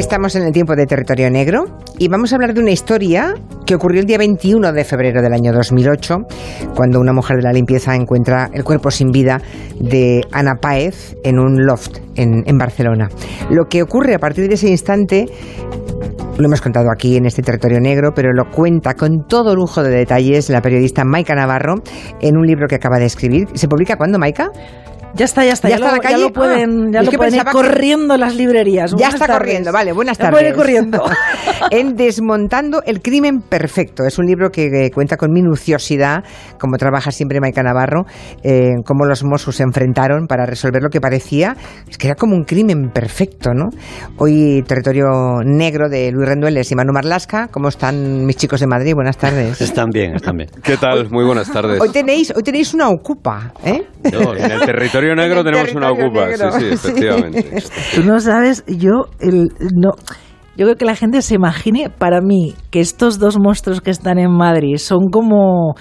Estamos en el tiempo de Territorio Negro y vamos a hablar de una historia que ocurrió el día 21 de febrero del año 2008, cuando una mujer de la limpieza encuentra el cuerpo sin vida de Ana Páez en un loft en, Barcelona. Lo que ocurre a partir de ese instante lo hemos contado aquí en este territorio negro, pero lo cuenta con todo lujo de detalles la periodista Maika Navarro en un libro que acaba de escribir. ¿Se publica cuándo, Maika? Ya está, ya está. ¿Ya Ya, está lo, la calle? ya lo pueden, Ah, ya lo pueden ir que- corriendo las librerías. Ya está tardes. corriendo, vale, buenas Ya tardes. pueden ir corriendo. en Desmontando el crimen perfecto. Es un libro que cuenta con minuciosidad, como trabaja siempre Maika Navarro, eh, cómo los Mossos se enfrentaron para resolver lo que parecía, es que era como un crimen perfecto, ¿no? Hoy territorio negro de Luis Rendueles y Manu Marlasca. ¿Cómo están mis chicos de Madrid? Buenas tardes. Están bien, están bien. ¿Qué tal? Muy buenas tardes. Hoy tenéis, hoy tenéis una ocupa, ¿eh? No, en el territorio negro En el tenemos una territorio ocupa. negro, Sí, sí, efectivamente. Tú no sabes, yo el, no. Yo creo que la gente se imagine, para mí, que estos dos monstruos que están en Madrid son como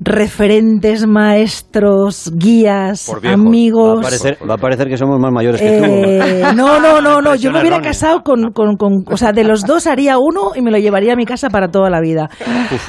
referentes, maestros, guías, Por viejos. Va a, amigos. parecer, va a parecer que somos más mayores que Eh, no, no, no, no. Yo me hubiera casado con, con, con- O sea, de los dos haría uno y me lo llevaría a mi casa para toda la vida.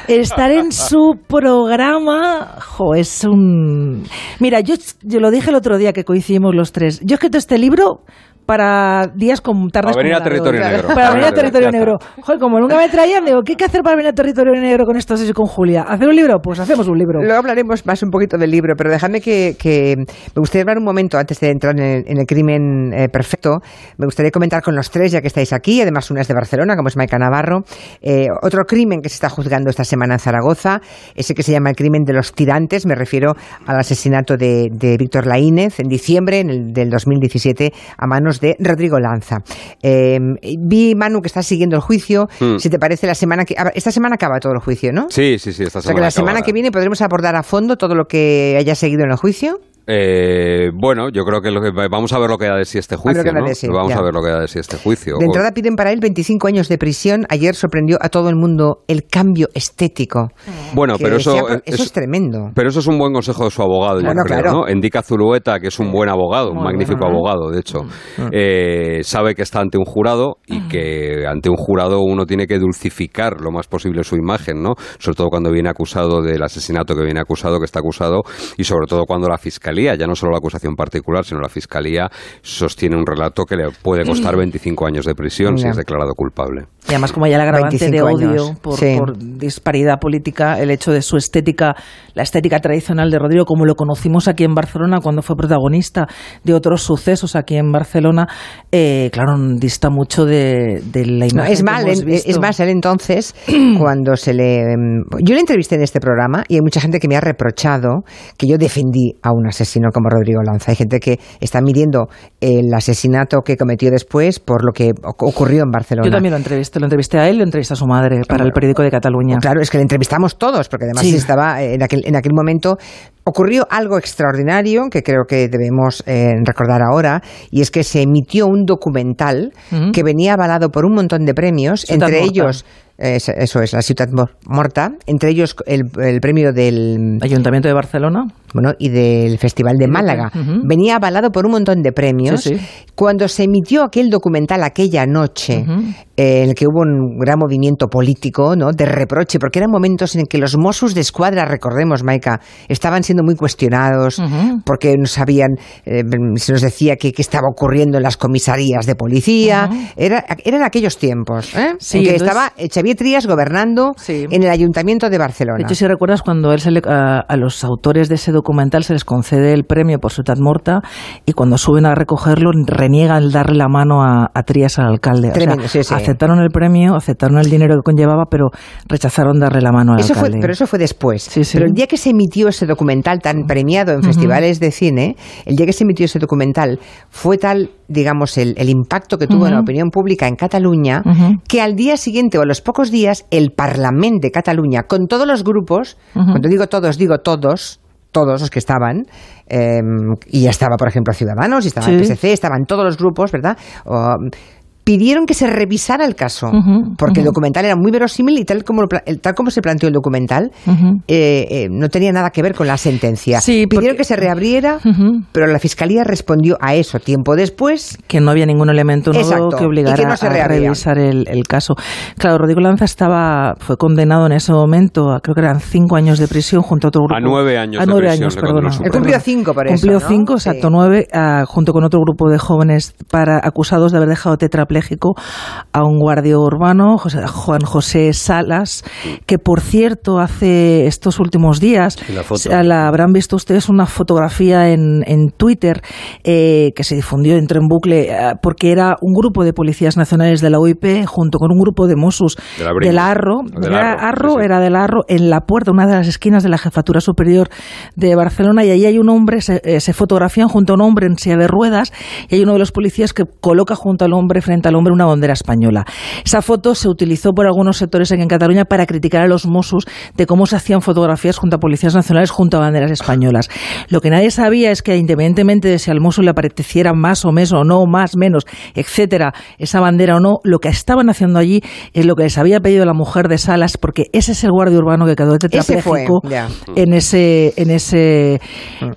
Estar en su programa. Jo, es un. Mira, yo, yo lo dije el otro día que coincidimos los tres. Yo he escrito este libro para días con tardes Para venir a territorio negro. Para venir a territorio negro. Joder, como nunca me traían, digo, ¿qué hay que hacer para venir a territorio negro con estos y con Julia? ¿Hacer un libro? Pues hacemos un libro. Luego hablaremos más un poquito del libro, pero dejadme que, que me gustaría hablar un momento antes de entrar en el, en el crimen eh, perfecto. Me gustaría comentar con los tres, ya que estáis aquí, además una es de Barcelona, como es Maica Navarro. Eh, otro crimen que se está juzgando esta semana en Zaragoza, ese que se llama el crimen de los tirantes. Me refiero al asesinato de, de Víctor Laínez en diciembre en el- del 2017 a manos de Rodrigo Lanza. Eh, vi, Manu, que estás siguiendo el juicio. Hmm. Si te parece, la semana que. Esta semana acaba todo el juicio, ¿no? Sí, sí, sí, esta O sea que semana. la semana acabará. que viene podremos abordar a fondo todo lo que haya seguido en el juicio. Eh, bueno, yo creo que, lo que vamos a ver lo que da de sí este juicio. da ¿no? vamos ya. a ver lo que da de sí este juicio. De entrada piden para él 25 años de prisión. Ayer sorprendió a todo el mundo el cambio estético. Bueno, que pero eso, decía, eso es, es tremendo. pero eso es un buen consejo de su abogado, yo Bueno, creo, claro. ¿no? Indica Zulueta, que es un buen abogado, un Muy magnífico bueno, ¿eh? abogado, de hecho. Eh, sabe que está ante un jurado y que ante un jurado uno tiene que dulcificar lo más posible su imagen, ¿no? Sobre todo cuando viene acusado del asesinato que viene acusado, que está acusado, y sobre todo cuando la fiscalía, ya no solo la acusación particular, sino la fiscalía sostiene un relato que le puede costar 25 años de prisión si Ya. es declarado culpable. Y además como hay el agravante de 25 odio años, por, sí. por disparidad política, el hecho de su estética, la estética tradicional de Rodrigo, como lo conocimos aquí en Barcelona cuando fue protagonista de otros sucesos aquí en Barcelona, eh, claro, dista mucho de, de la No, imagen es, que mal, hemos visto. es más, él entonces, cuando se le... em, Yo le entrevisté en este programa y hay mucha gente que me ha reprochado que yo defendí a un asesino como Rodrigo Lanza. Hay gente que está midiendo el asesinato que cometió después por lo que oc- ocurrió en Barcelona. Yo también lo entrevisté, lo entrevisté a él, lo entrevisté a su madre para el periódico de Cataluña. Claro, es que le entrevistamos todos, porque además Sí. estaba en aquel, en aquel momento. Ocurrió algo extraordinario que creo que debemos eh, recordar ahora, y es que se emitió un documental que venía avalado por un montón de premios, entre Morta. ellos, eh, eso- eso es, la Ciudad Morta, entre ellos el, el premio del Ayuntamiento de Barcelona. Bueno, y del Festival de Málaga. Venía avalado por un montón de premios. Sí, sí. Cuando se emitió aquel documental aquella noche, eh, en el que hubo un gran movimiento político, ¿no? De reproche, porque eran momentos en que los Mossos de Escuadra, recordemos, Maika, estaban siendo muy cuestionados, porque no sabían, eh, se nos decía que, que estaba ocurriendo en las comisarías de policía. Era, eran aquellos tiempos, ¿eh? Sí, en que entonces- estaba Xavier Trías gobernando en el Ayuntamiento de Barcelona. De hecho, si recuerdas, cuando él se le- a, a los autores de ese documental se les concede el premio por Ciutat Morta y cuando suben a recogerlo reniegan el darle la mano a, a Trías, al alcalde. O sea, Tremendo, sí, sí. aceptaron el premio, aceptaron el dinero que conllevaba, pero rechazaron darle la mano al Eso fue, alcalde. pero eso fue después. Sí. Pero el día que se emitió ese documental tan premiado en festivales de cine, el día que se emitió ese documental fue tal, digamos, el, el impacto que tuvo en la opinión pública en Cataluña, que al día siguiente o a los pocos días el Parlamento de Cataluña, con todos los grupos, cuando digo todos, digo todos, todos los que estaban, eh, y ya estaba, por ejemplo, Ciudadanos, y estaba el. PSC, estaban todos los grupos, ¿verdad? O, pidieron que se revisara el caso, porque el documental era muy verosímil y tal como, tal como se planteó el documental, eh, eh, no tenía nada que ver con la sentencia. Sí, pidieron porque- que se reabriera, pero la Fiscalía respondió a eso tiempo después. que no había ningún elemento nuevo Exacto, que obligara que no se a revisar el, el caso. Claro, Rodrigo Lanza estaba, fue condenado en ese momento, a, creo que eran cinco años de prisión junto a otro grupo. A nueve años a de nueve prisión años, perdona. Él cumplió cinco por eso, Cumplió ¿no? cinco, Sí. exacto, nueve, ah, junto con otro grupo de jóvenes para acusados de haber dejado tetrapléjico a un guardia urbano, José- Juan José Salas, que por cierto hace estos últimos días, la habrán visto ustedes una fotografía en, en Twitter eh, que se difundió, entró en bucle, eh, porque era un grupo de policías nacionales de la OIP junto con un grupo de Mossos De del Arro, era Arro, Arro, sí, sí. era del Arro, en la puerta, una de las esquinas de la Jefatura Superior de Barcelona, y allí hay un hombre, se, eh, se fotografían junto a un hombre en silla de ruedas, y hay uno de los policías que coloca junto al hombre, frente al hombre, una bandera española. Esa foto se utilizó por algunos sectores en Cataluña para criticar a los Mossos de cómo se hacían fotografías junto a policías nacionales, junto a banderas españolas. Lo que nadie sabía es que, independientemente de si al Mosso le apareciera más o menos o no, más, menos, etcétera, esa bandera o no, lo que estaban haciendo allí es lo que les había pedido la mujer de Salas, porque ese es el guardia urbano que quedó tetrapléjico ya. en ese, en ese,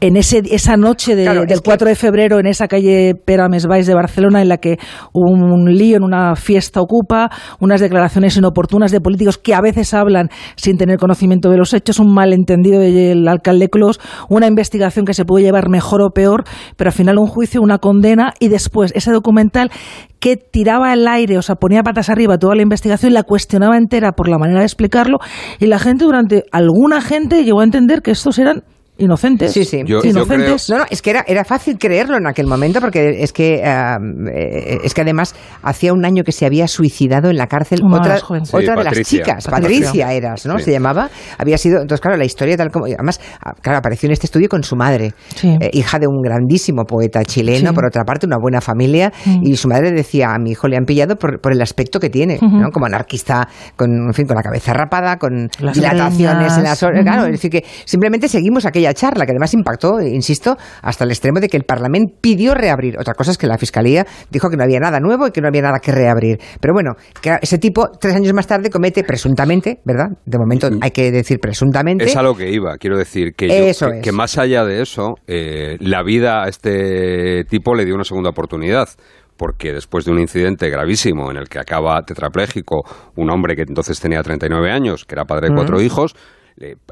en ese, esa noche de- Claro, es del que- 4 de febrero en esa calle Pere Mesbais de Barcelona en la que hubo un lío en una fiesta ocupa, unas declaraciones inoportunas de políticos que a veces hablan sin tener conocimiento de los hechos, un malentendido del alcalde Clos, una investigación que se puede llevar mejor o peor, pero al final un juicio, una condena y después ese documental que tiraba al aire, o sea, ponía patas arriba toda la investigación, la cuestionaba entera por la manera de explicarlo y la gente durante alguna gente llegó a entender que estos eran inocentes. Sí, sí. Yo- yo inocentes. No, no, es que era, era fácil creerlo en aquel momento porque es que eh, es que además hacía un año que se había suicidado en la cárcel otra, joven. Sí, otra de las chicas, Patricia. Patricia, eras, ¿no? Sí. Se llamaba, había sido, entonces claro, la historia tal como, además, ah, claro, apareció en este estudio con su madre, Sí. eh, hija de un grandísimo poeta chileno, Sí. por otra parte, una buena familia, Mm. y su madre decía, a mi hijo le han pillado por, por el aspecto que tiene. ¿no? Como anarquista, con, en fin, con la cabeza rapada, con Las dilataciones en las orejas, claro, es decir, que simplemente seguimos aquella charla que además impactó, insisto, hasta el extremo de que el Parlamento pidió reabrir. Otra cosa es que la Fiscalía dijo que no había nada nuevo y que no había nada que reabrir. Pero bueno, que ese tipo, tres años más tarde, comete presuntamente, ¿verdad? De momento hay que decir presuntamente. Es a lo que iba, quiero decir que, yo- Eso que, es. que más allá de eso, eh, la vida a este tipo le dio una segunda oportunidad. Porque después de un incidente gravísimo en el que acaba tetrapléjico un hombre que entonces tenía 39 años, que era padre de cuatro hijos,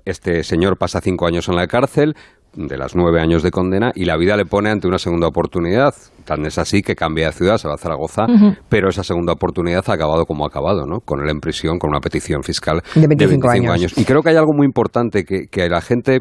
este señor pasa cinco años en la cárcel, de las nueve años de condena, y la vida le pone ante una segunda oportunidad. Tan es así que cambia de ciudad, se va a Zaragoza, pero esa segunda oportunidad ha acabado como ha acabado, ¿no? Con él en prisión, con una petición fiscal De 25 años. y creo que hay algo muy importante que, que la gente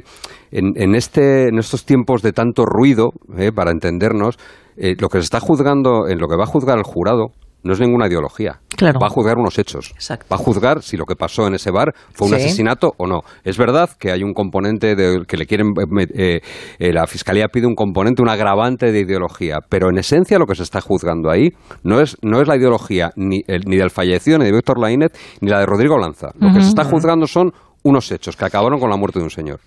en, en este, en estos tiempos de tanto ruido, eh, para entendernos, eh, lo que se está juzgando, en lo que va a juzgar el jurado, no es ninguna ideología. Claro. Va a juzgar unos hechos. Exacto. Va a juzgar si lo que pasó en ese bar fue un Sí. asesinato o no. Es verdad que hay un componente de, que le quieren. eh, eh, eh, la fiscalía pide un componente, un agravante de ideología. Pero en esencia lo que se está juzgando ahí no es, no es la ideología ni, el- ni del fallecido, ni de Víctor Laínez, ni la de Rodrigo Lanza. Lo que se está juzgando son unos hechos que acabaron con la muerte de un señor.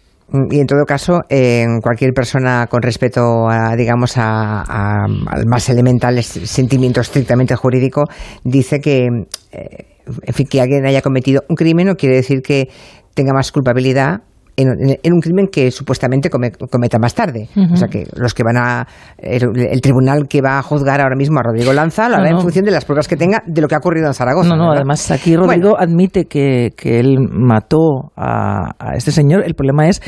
Y en todo caso, eh, cualquier persona con respeto a, digamos, a, a- al más elemental sentimiento estrictamente jurídico, dice que, eh, en fin, que alguien haya cometido un crimen no quiere decir que tenga más culpabilidad en, en- en un crimen que supuestamente come- cometa más tarde. O sea que los que van a. El, el tribunal que va a juzgar ahora mismo a Rodrigo Lanza lo hará No, no. en función de las pruebas que tenga de lo que ha ocurrido en Zaragoza. No, no, ¿verdad? además aquí Rodrigo Bueno, admite que, que él mató a, a este señor. El problema es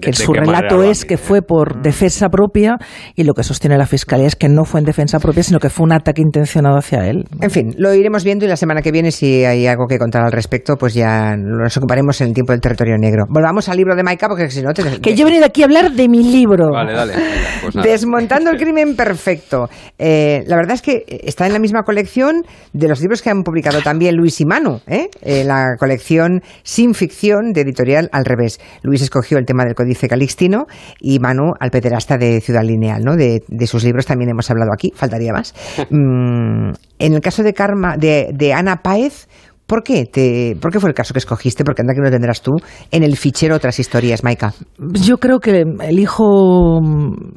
que su relato es que Dani, fue eh. por defensa propia y lo que sostiene la fiscalía es que no fue en defensa propia, sino que fue un ataque intencionado hacia él. En fin, lo iremos viendo y la semana que viene, si hay algo que contar al respecto, pues ya nos ocuparemos en el tiempo del territorio negro. Volvamos al libro de Maika, porque si no te. Que yo he venido aquí a hablar de mi libro. Vale, dale. pues nada. Desmontando el crimen perfecto. Eh, la verdad es que está en la misma colección de los libros que han publicado también Luis y Manu, ¿eh? Eh, la colección Sin Ficción de editorial Al Revés. Luis escogió el tema del Códice Calixtino y Manu al pederasta de Ciudad Lineal, ¿no? De, de sus libros también hemos hablado aquí, faltaría más. Mm, en el caso de Karma, de, de Ana Páez, ¿Por qué? ¿Por qué fue el caso que escogiste? Porque anda que no tendrás tú en el fichero otras historias, Maika. Yo creo que elijo,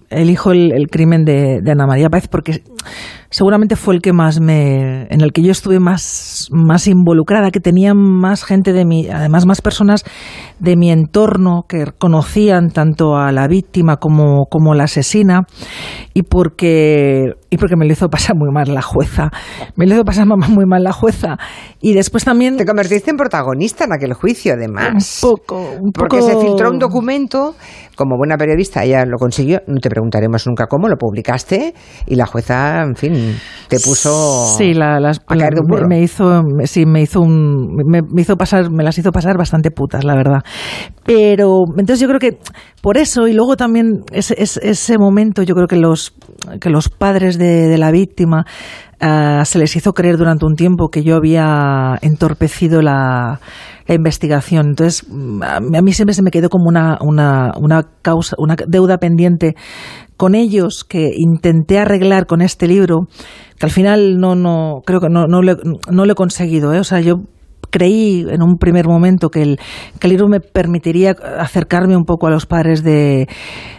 elijo el, el crimen de, de Ana María Páez porque seguramente fue el que más me, en el que yo estuve más, más involucrada, que tenía más gente de mi, además más personas de mi entorno que conocían tanto a la víctima como, como la asesina, y porque, y porque me lo hizo pasar muy mal la jueza. Me lo hizo pasar muy mal la jueza. Y después también. Te convertiste en protagonista en aquel juicio, además. Un poco, un poco. Porque se filtró un documento, como buena periodista, ella lo consiguió, no te preguntaremos nunca cómo, lo publicaste, y la jueza, en fin, te puso sí, la, las, a caer de un burro. Me hizo, sí, me hizo un, me, me, hizo pasar, me las hizo pasar bastante putas, la verdad. Pero entonces yo creo que por eso y luego también ese, ese, ese momento, yo creo que los que los padres de, de la víctima uh, se les hizo creer durante un tiempo que yo había entorpecido la, la investigación. Entonces, a mí siempre se me quedó como una, una, una causa, una deuda pendiente con ellos que intenté arreglar con este libro, que al final no, no, creo que no, no, lo, no lo he conseguido. ¿eh? O sea, yo creí en un primer momento que el, que el libro me permitiría acercarme un poco a los padres de,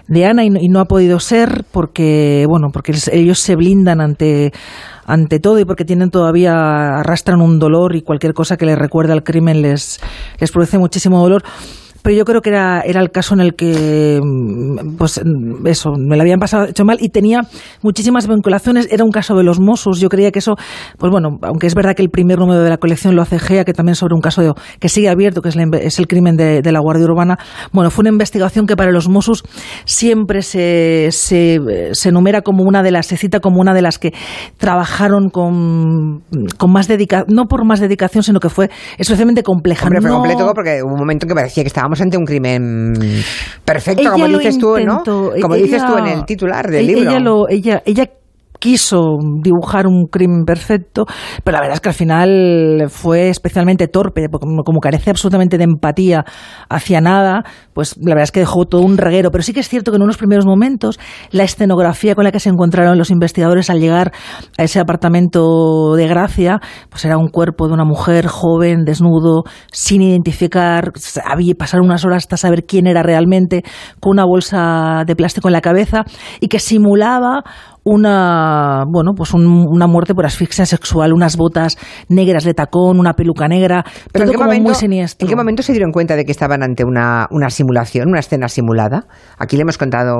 de Ana y no, y no, ha podido ser porque, bueno, porque ellos se blindan ante ante todo y porque tienen todavía arrastran un dolor y cualquier cosa que les recuerde al crimen les, les produce muchísimo dolor pero yo creo que era, era el caso en el que, pues eso, me lo habían pasado hecho mal y tenía muchísimas vinculaciones. Era un caso de los Mossos. Yo creía que eso, pues bueno, aunque es verdad que el primer número de la colección lo hace GEA, que también sobre un caso de, que sigue abierto, que es, la, es el crimen de, de, la Guardia Urbana, bueno, fue una investigación que para los Mossos siempre se, se, se enumera como una de las, se cita como una de las que trabajaron con, con más dedicación, no por más dedicación, sino que fue especialmente compleja. Hombre, fue no, completo porque hubo un momento en que parecía que estábamos ante un crimen perfecto, ella como dices tú, ¿no? Como ella, dices tú en el titular del ella, libro. Ella, lo, ella, ella quiso dibujar un crimen perfecto, pero la verdad es que al final fue especialmente torpe, como carece absolutamente de empatía hacia nada, pues la verdad es que dejó todo un reguero. Pero sí que es cierto que en unos primeros momentos la escenografía con la que se encontraron los investigadores al llegar a ese apartamento de Gracia, pues era un cuerpo de una mujer joven, desnudo, sin identificar, había pasar unas horas hasta saber quién era realmente, con una bolsa de plástico en la cabeza y que simulaba una bueno pues un, una muerte por asfixia sexual unas botas negras de tacón una peluca negra pero todo ¿en qué como momento, muy siniestro. ¿en qué momento se dieron cuenta de que estaban ante una, una simulación una escena simulada aquí le hemos contado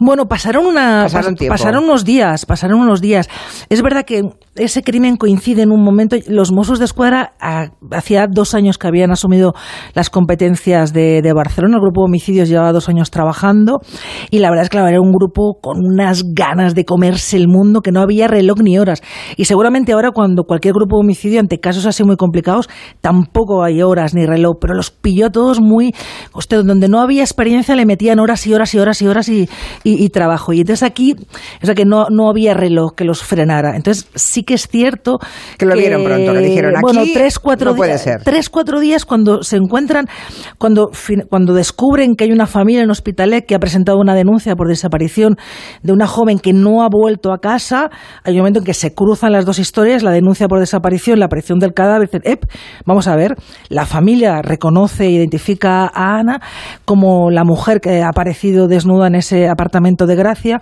bueno, pasaron una pasaron, pas, pasaron, unos días, pasaron unos días. Es verdad que ese crimen coincide en un momento. Los Mossos de Escuadra a, hacía dos años que habían asumido las competencias de, de, Barcelona. El grupo de homicidios llevaba dos años trabajando y la verdad es que era un grupo con unas ganas de comerse el mundo que no había reloj ni horas. Y seguramente ahora cuando cualquier grupo de homicidio ante casos así muy complicados tampoco hay horas ni reloj, pero los pilló a todos muy, usted donde no había experiencia le metían horas y horas y horas y horas y, y, y, trabajo. Y entonces aquí, o sea que no, no había reloj que los frenara. Entonces sí que es cierto que lo vieron pronto, que dijeron aquí bueno, tres, cuatro no puede ser. tres, cuatro días cuando se encuentran, cuando, cuando descubren que hay una familia en Hospitalet que ha presentado una denuncia por desaparición de una joven que no ha vuelto a casa, hay un momento en que se cruzan las dos historias, la denuncia por desaparición, la aparición del cadáver, ep, vamos a ver, la familia reconoce e identifica a Ana como la mujer que ha aparecido desnuda en ese apartamento de Gracia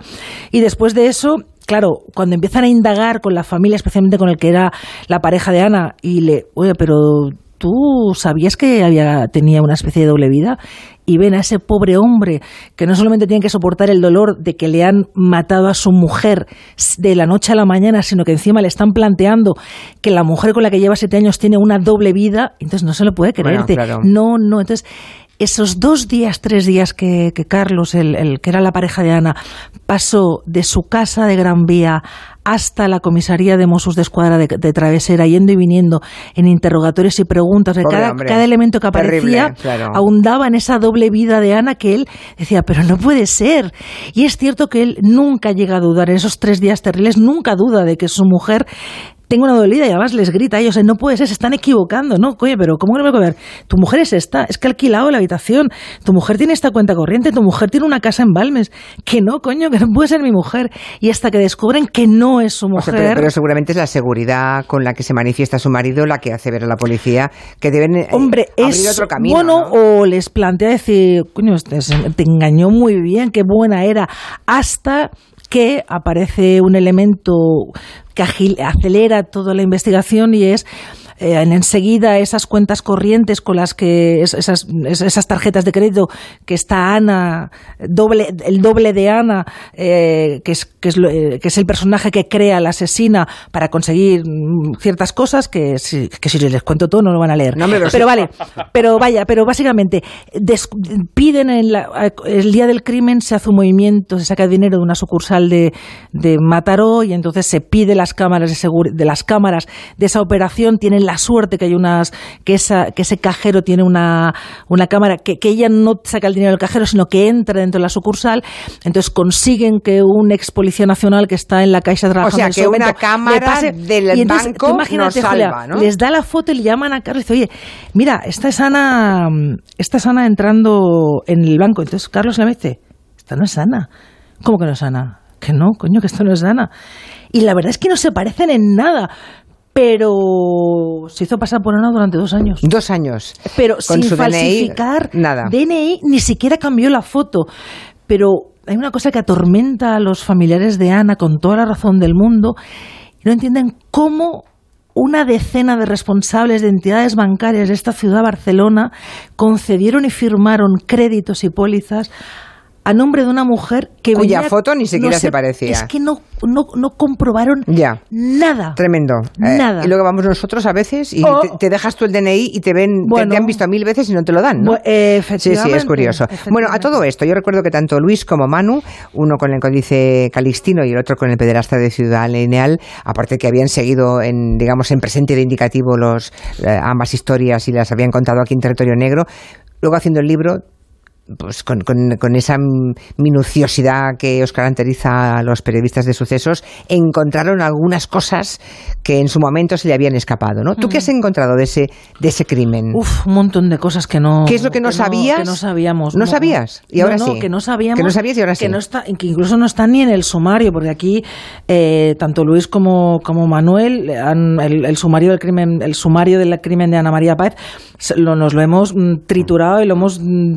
y después de eso claro, cuando empiezan a indagar con la familia, especialmente con el que era la pareja de Ana, y le, oye, pero tú sabías que había, tenía una especie de doble vida y ven a ese pobre hombre que no solamente tiene que soportar el dolor de que le han matado a su mujer de la noche a la mañana, sino que encima le están planteando que la mujer con la que lleva siete años tiene una doble vida, entonces no se lo puede creer. Bueno, claro. No, no, entonces esos dos días, tres días que, que Carlos, el, el, que era la pareja de Ana, pasó de su casa de Gran Vía hasta la comisaría de Mossos de Escuadra de, de, Travesera, yendo y viniendo en interrogatorios y preguntas, de cada, cada, elemento que aparecía Terrible, claro. ahondaba en esa doble vida de Ana que él decía, pero no puede ser. Y es cierto que él nunca llega a dudar, en esos tres días terribles, nunca duda de que su mujer tengo una dolida y además les grita a ellos, no puede ser, se están equivocando, ¿no? Coño, pero ¿cómo no me puedo ver? Tu mujer es esta, es que ha alquilado la habitación, tu mujer tiene esta cuenta corriente, tu mujer tiene una casa en Balmes, que no, coño, que no puede ser mi mujer. Y hasta que descubren que no es su mujer. O sea, pero, pero, seguramente es la seguridad con la que se manifiesta su marido la que hace ver a la policía que deben eh, Hombre, abrir es, otro camino. Bueno, ¿no? o les plantea decir, coño, te, te engañó muy bien, qué buena era, hasta que aparece un elemento que acelera toda la investigación y es eh, enseguida esas cuentas corrientes con las que esas, esas tarjetas de crédito que está Ana, doble, el doble de Ana, eh, que, es, que, es eh, que es el personaje que crea la asesina para conseguir mm, ciertas cosas que si, que si les cuento todo no lo van a leer. pero vale, pero vaya, pero básicamente piden en el día del crimen se hace un movimiento, se saca dinero de una sucursal de, de Mataró y entonces se pide las cámaras de, de las cámaras de esa operación, tienen la suerte que hay unas, que, esa, que ese cajero tiene una, una cámara, que, que ella no saca el dinero del cajero, sino que entra dentro de la sucursal, entonces consiguen que un ex policía nacional que está en la caixa trabajando o sea, que una cámara del banco nos salva, ¿no? Les da la foto y le llaman a Carlos y dice, oye, mira, esta es Ana, esta es Ana entrando en el banco. Entonces Carlos le dice, esta no es Ana. ¿Cómo que no es Ana? Que no, coño, que esto no es Ana. Y la verdad es que no se parecen en nada pero se hizo pasar por Ana durante dos años. Dos años. Pero sin falsificar DNI, nada. DNI, ni siquiera cambió la foto. Pero hay una cosa que atormenta a los familiares de Ana con toda la razón del mundo y no entienden cómo una decena de responsables de entidades bancarias de esta ciudad, Barcelona, concedieron y firmaron créditos y pólizas a nombre de una mujer que cuya foto ni siquiera se, parecía. Es que no, no, comprobaron ya. nada. Tremendo. Eh, nada. y luego vamos nosotros a veces y te, dejas tú el DNI y te ven, te, han visto mil veces y no te lo dan. ¿no? sí, sí, es curioso. Bueno, a todo esto, yo recuerdo que tanto Luis como Manu, uno con el códice calistino y el otro con el pederasta de Ciudad Lineal, aparte que habían seguido en, digamos, en presente de indicativo los, eh, ambas historias y las habían contado aquí en Territorio Negro, luego haciendo el libro pues con, con, esa minuciosidad que os caracteriza a los periodistas de sucesos, encontraron algunas cosas que en su momento se le habían escapado, ¿no? ¿Tú qué has encontrado de ese, de ese crimen? Uf, un montón de cosas que no... ¿Qué es lo que no sabías? que no sabíamos. ¿No, sabías? Y ahora sí. que no sabíamos. Que no sabías y ahora sí. Que, no está, que incluso no está ni en el sumario, porque aquí eh, tanto Luis como, como Manuel, el, sumario del crimen, el sumario del crimen de Ana María Páez, lo, nos lo hemos mm, triturado y lo hemos mm,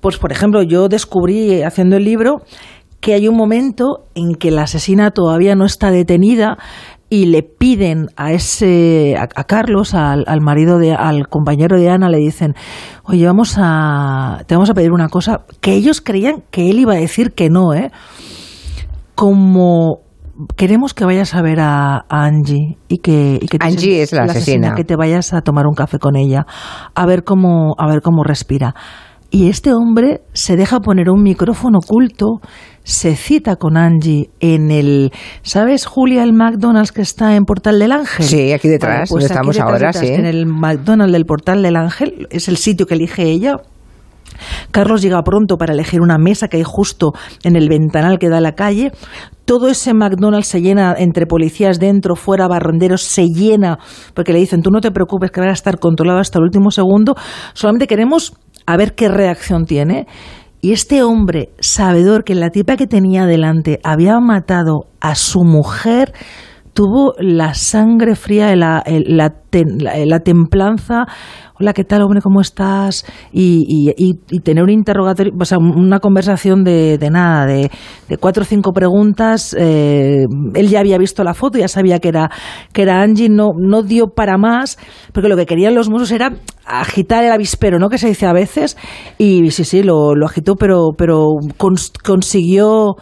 pues, por ejemplo, yo descubrí haciendo el libro que hay un momento en que la asesina todavía no está detenida y le piden a ese a, Carlos al, marido de al compañero de Ana le dicen oye vamos a te vamos a pedir una cosa que ellos creían que él iba a decir que no eh como queremos que vayas a ver a, Angie y que, y que Angie es la, asesina. que te vayas a tomar un café con ella a ver cómo a ver cómo respira y este hombre se deja poner un micrófono oculto, se cita con Angie en el, ¿sabes Julia el McDonald's que está en Portal del Ángel? Sí, aquí detrás, pues estamos ahora, sí. En el McDonald's del Portal del Ángel, es el sitio que elige ella. Carlos llega pronto para elegir una mesa que hay justo en el ventanal que da a la calle. Todo ese McDonald's se llena entre policías dentro, fuera, barrenderos, se llena porque le dicen, tú no te preocupes que va a estar controlado hasta el último segundo, solamente queremos a ver qué reacción tiene. Y este hombre, sabedor que la tipa que tenía delante había matado a su mujer, tuvo la sangre fría, la, la, la templanza hola, ¿qué tal, hombre? ¿Cómo estás? Y, tener un interrogatorio, o sea, una conversación de, nada, de, cuatro o cinco preguntas. Eh, él ya había visto la foto, ya sabía que era, que era Angie, no, no dio para más, porque lo que querían los mozos era agitar el avispero, ¿no? Que se dice a veces. Y sí, sí, lo, lo agitó, pero, pero consiguió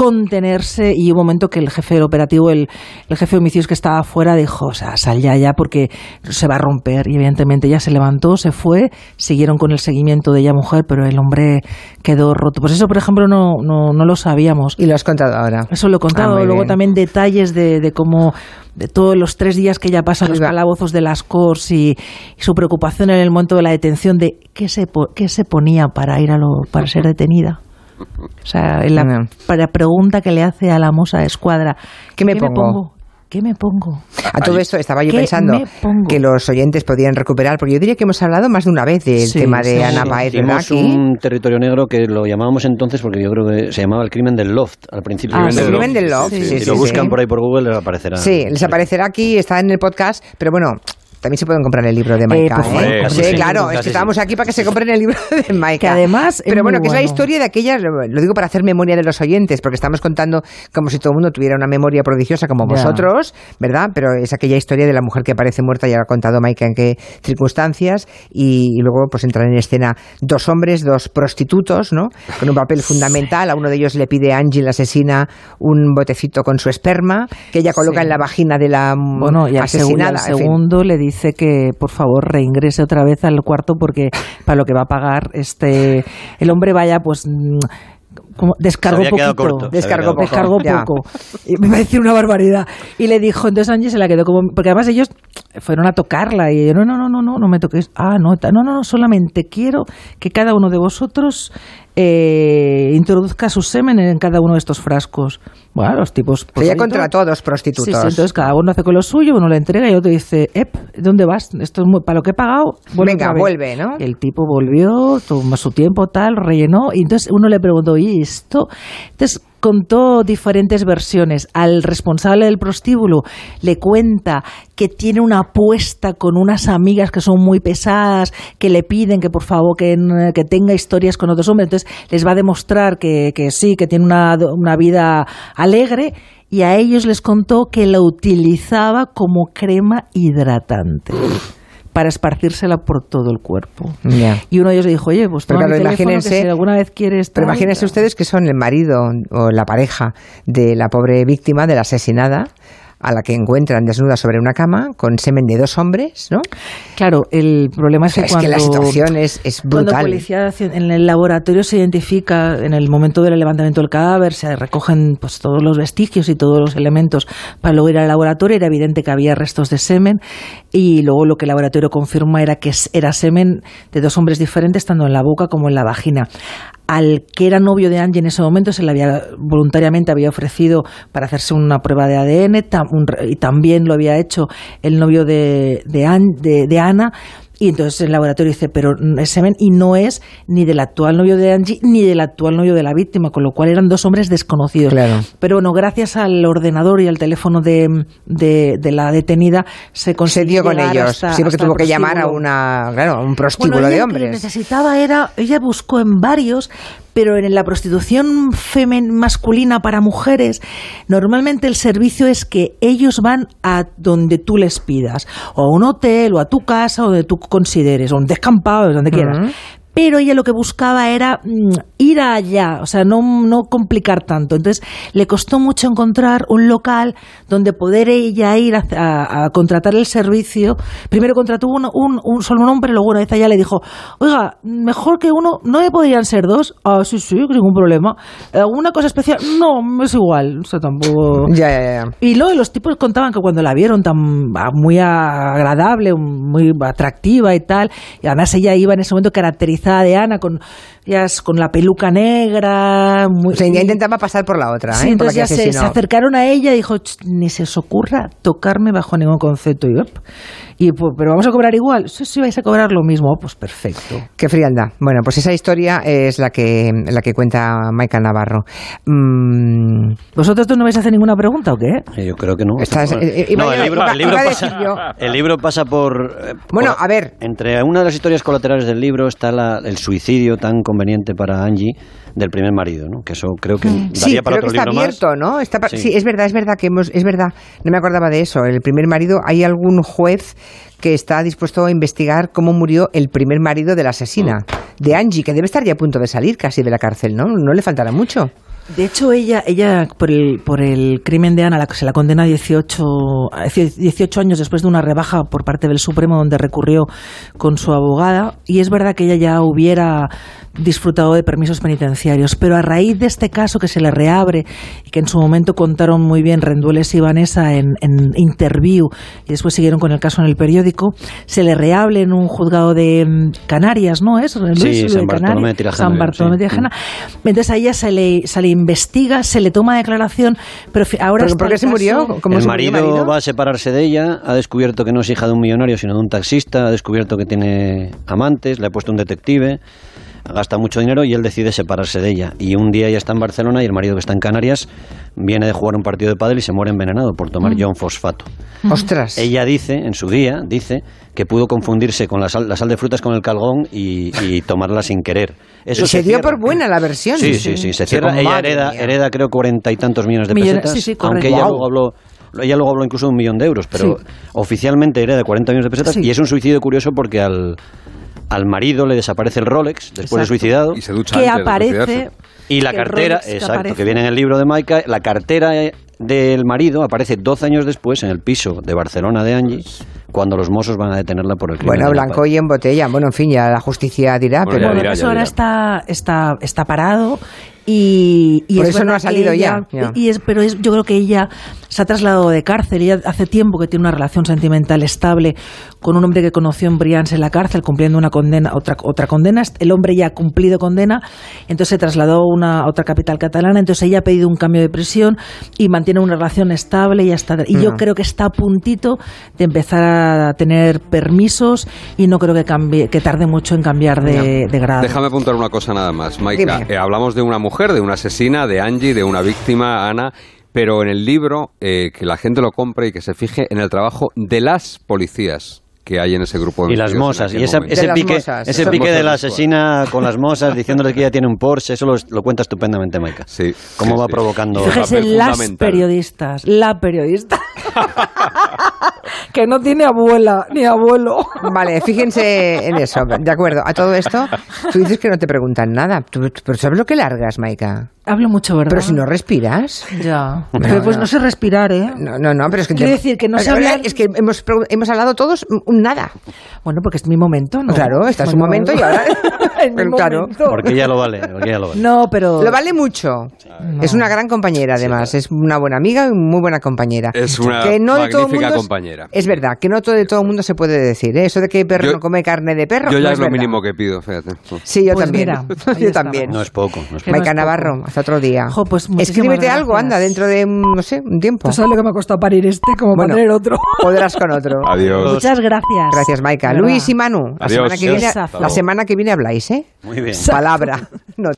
contenerse y un momento que el jefe del operativo, el, el jefe de homicidios que estaba afuera dijo, o sea, sal ya ya porque se va a romper y evidentemente ya se levantó, se fue, siguieron con el seguimiento de ella mujer, pero el hombre quedó roto. Pues eso, por ejemplo, no, no, no lo sabíamos. Y lo has contado ahora. Eso lo he contado. Ah, Luego también detalles de, de cómo de todos los tres días que ella pasa en los calabozos de las Cors y, su preocupación en el momento de la detención de qué se, qué se ponía para ir a lo, para ser detenida. O sea, la, para pregunta que le hace a la moza de escuadra, ¿qué me pongo? ¿Qué me pongo? A todo esto estaba yo pensando que los oyentes podían recuperar, porque yo diría que hemos hablado más de una vez del tema de Ana Paez. Tenemos un territorio negro que lo llamábamos entonces, porque yo creo que se llamaba el crimen del loft al principio. Ah, el crimen del loft. si lo buscan por ahí por Google les aparecerá. Sí, les aparecerá aquí, está en el podcast, pero bueno, también se pueden comprar el libro de Maika. ¿eh? sí, Sí, sí, claro, es que sí. estábamos aquí para que se compren el libro de Maika. Que además Pero bueno, que es la historia de aquellas, lo digo para hacer memoria de los oyentes, porque estamos contando como si todo el mundo tuviera una memoria prodigiosa como vosotros, ¿verdad? Pero es aquella historia de la mujer que aparece muerta, ya lo ha contado Maika en qué circunstancias, y, y luego pues entran en escena dos hombres, dos prostitutos, ¿no? Con un papel fundamental. A uno de ellos le pide a Angie, la asesina, un botecito con su esperma, que ella coloca Sí. en la vagina de la Bueno, y al, asesinada. en fin. segundo le dice que por favor reingrese otra vez al cuarto porque para lo que va a pagar este el hombre vaya pues mm, como descargó poquito, corto, Descargó descargó poco. Y me va a decir una barbaridad. Y le dijo, entonces Angie se la quedó como porque además ellos fueron a tocarla y ella, no, no, no, no, no, no me toques. Ah, no, no, no, no, solamente quiero que cada uno de vosotros eh, introduzca su semen en cada uno de estos frascos. Bueno, los tipos Que ella posaditos. contrató a dos prostitutos. Sí, sí, entonces cada uno hace con lo suyo, uno le entrega y otro dice, Ep, ¿dónde vas? Esto es muy, para lo que he pagado, vuelve Venga, otra vez". vuelve, ¿no? El tipo volvió, tomó su tiempo, tal, rellenó, y entonces uno le preguntó, ¿y esto? Entonces contó diferentes versiones. Al responsable del prostíbulo le cuenta que tiene una apuesta con unas amigas que son muy pesadas, que le piden que por favor que, tenga historias con otros hombres. Entonces les va a demostrar que, que sí, que tiene una, una vida alegre. Y a ellos les contó que la utilizaba como crema hidratante para esparcírsela por todo el cuerpo. Y uno de ellos le dijo, oye, pues toma claro, mi teléfono, que imagínense- si alguna vez quieres... Pero tal". imagínense ustedes que son el marido o la pareja de la pobre víctima, de la asesinada, a la que encuentran desnuda sobre una cama con semen de dos hombres, ¿no? Claro, el problema es O sea, que es cuando... que la situación es, es Cuando brutal. policía en el laboratorio se identifica, en el momento del levantamiento del cadáver, se recogen pues todos los vestigios y todos los elementos para luego ir al laboratorio. Era evidente que había restos de semen y luego lo que el laboratorio confirma era que es- era semen de dos hombres diferentes, tanto en la boca como en la vagina. Al que era novio de Angie en ese momento se le había voluntariamente había ofrecido para hacerse una prueba de ADN tam- un y también lo había hecho el novio de, de, An- de- de Ana. Y entonces el laboratorio dice, pero es semen y no es ni del actual novio de Angie ni del actual novio de la víctima, con lo cual eran dos hombres desconocidos. Claro. Pero bueno, gracias al ordenador y al teléfono de, de, de la detenida se Se consiguió dio con ellos. hasta- sí, porque tuvo que llamar a una, claro, a un prostíbulo Bueno, de lo que hombres. necesitaba era, ella buscó en varios, pero en la prostitución femen masculina para mujeres, normalmente el servicio es que ellos van a donde tú les pidas, o a un hotel, o a tu casa, o donde tú consideres, o un descampado, donde quieras. Pero ella lo que buscaba era mm, ir allá, o sea, no, no complicar tanto. Entonces le costó mucho encontrar un local donde poder ella ir a, a- a contratar el servicio. Primero contrató uno, un, un solo un hombre, luego una vez allá le dijo, oiga, mejor que uno, ¿no me podrían ser dos? Ah, sí, sí, ningún problema. ¿Alguna cosa especial? No, es igual, o sea, tampoco... Ya, ya, ya. Y luego los tipos contaban que cuando la vieron tan ah, muy agradable, muy atractiva y tal, y además ella iba en ese momento caracterizada de Ana con, ya es- con la peluca negra. Muy, O sea, ya intentaba pasar por la otra, Sí, ¿eh? por la entonces que ya se, se acercaron a ella y dijo, "Ch, ni se os ocurra tocarme bajo ningún concepto. Y, op, y, pues, pero vamos a cobrar igual. Sí, sí, vais a cobrar lo mismo. Pues perfecto. Qué frialdad. Bueno, pues esa historia es la que, la que cuenta Maika Navarro. Mm, ¿Vosotros dos no vais a hacer ninguna pregunta o qué? Eh, Yo creo que no. Estás- eh, eh, no, el libro, iba- el libro iba pasa, yo. el libro pasa por... eh, Bueno, por- a ver. Entre una de las historias colaterales del libro está la- el suicidio tan conveniente para Angie del primer marido, ¿no? Que eso creo que daría Sí, para creo que está libro abierto, más. ¿no? Está pa- sí. Sí. es verdad, es verdad que hemos, es verdad, no me acordaba de eso. El primer marido, hay algún juez que está dispuesto a investigar cómo murió el primer marido de la asesina, Mm. de Angie, que debe estar ya a punto de salir casi de la cárcel, ¿no? No le faltará mucho. De hecho, ella, ella por, el, por el crimen de Ana, la se la condena a 18, a 18 años después de una rebaja por parte del Supremo, donde recurrió con su abogada. Y es verdad que ella ya hubiera disfrutado de permisos penitenciarios. Pero a raíz de este caso que se le reabre y que en su momento contaron muy bien Rendueles y Vanessa en, en Interview y después siguieron con el caso en el periódico, se le reable en un juzgado de mm, Canarias, ¿no es? Luis? Sí, San Canarias. Bartolomé de. Tirajana. Entonces a ella se le, se le investiga, se le toma declaración, pero ahora ¿Por, qué el se murió? caso- ¿Cómo el se murió marido, va a separarse de ella, ha descubierto que no es hija de un millonario, sino de un taxista, ha descubierto que tiene amantes, le ha puesto un detective. Gasta mucho dinero y él decide separarse de ella. Y un día ella está en Barcelona y el marido que está en Canarias viene de jugar un partido de pádel y se muere envenenado por tomar John fosfato. Ostras. Ella dice, en su día, dice que pudo confundirse con la sal, la sal de frutas con el calgón y, y tomarla sin querer. Eso Y se dio cierra. por buena la versión. Sí, sí, sí, se cierra. Ella hereda, mía. hereda creo cuarenta y tantos millones de Millones, pesetas, sí, sí, aunque ella Guau. luego habló ella luego habló incluso de un millón de euros, pero Sí. oficialmente hereda 40 millones de pesetas Sí. y es un suicidio curioso porque al, al marido le desaparece el Rolex después de suicidado Y se ducha que antes aparece y la cartera, Rolex exacto, aparece. que viene en el libro de Maika, la cartera eh, del marido aparece 12 años después en el piso de Barcelona de Angie cuando los mozos van a detenerla por el crimen. Bueno, blanco y en botella. Bueno, en fin, ya la justicia dirá, Bueno, pero... Bueno, eso ahora está, está, está parado y, y Por es eso no ha salido que ella- ya, ya. Y es, pero es, yo creo que ella se ha trasladado de cárcel. Ella hace tiempo que tiene una relación sentimental estable con un hombre que conoció en Brians en la cárcel, cumpliendo una condena, otra, otra condena. El hombre ya ha cumplido condena, entonces se trasladó a una a otra capital catalana. Entonces ella ha pedido un cambio de prisión y mantiene una relación estable y hasta y yo Mm. creo que está a puntito de empezar a tener permisos y no creo que cambie, que tarde mucho en cambiar de, de grado. Déjame apuntar una cosa nada más, Maika. Eh, hablamos de una mujer, de una asesina, de Angie, de una víctima, Ana, pero en el libro eh, que la gente lo compre y que se fije en el trabajo de las policías que hay en ese grupo de Y las mosas, y ese pique, mosas. ese Las pique de la asesina con las mosas diciéndole que ella tiene un Porsche, eso lo, lo cuenta estupendamente Maika. Sí, Cómo sí, va sí. provocando... Fíjese, las periodistas, la periodista. que no tiene abuela ni abuelo. Vale, fíjense en eso, de acuerdo. A todo esto, tú dices que no te preguntan nada. ¿Tú, pero ¿sabes lo que largas, Maika? Hablo mucho, ¿verdad? Pero si no respiras. Ya. Pero pues no sé respirar, ¿eh? No, no, no, pero es que... Quiero decir que no sé hablar- Es que hemos, hemos hablado todos mm, nada. Bueno, porque es mi momento, ¿no? Claro, está en su Bueno, momento y ahora... en mi pero claro. momento. Porque ella lo vale, porque ella lo vale. No, pero... Lo vale mucho. No. Es una gran compañera, además. Es una buena amiga y muy buena compañera. Es una de todo el magnífica mundo- compañera. Es verdad, que no todo, de todo el mundo se puede decir. ¿eh? Eso de que perro Yo- no come carne de perro. Yo ya no es lo verdad. mínimo que pido, fíjate. Sí, yo Pues también. mira, yo también. No es poco, no es Que poco. no Maica es. Navarro, hasta otro día. Jo, pues Escríbete algo, gracias. anda, dentro de, mm, no sé, un tiempo. ¿Tú sabes lo que me ha costado parir este como Bueno. para tener otro? Podrás con otro. Adiós. Muchas gracias. Gracias, Maika. Luis y Manu, la Adiós. semana, que viene, la semana que viene habláis, ¿eh? Muy bien. Palabra. No.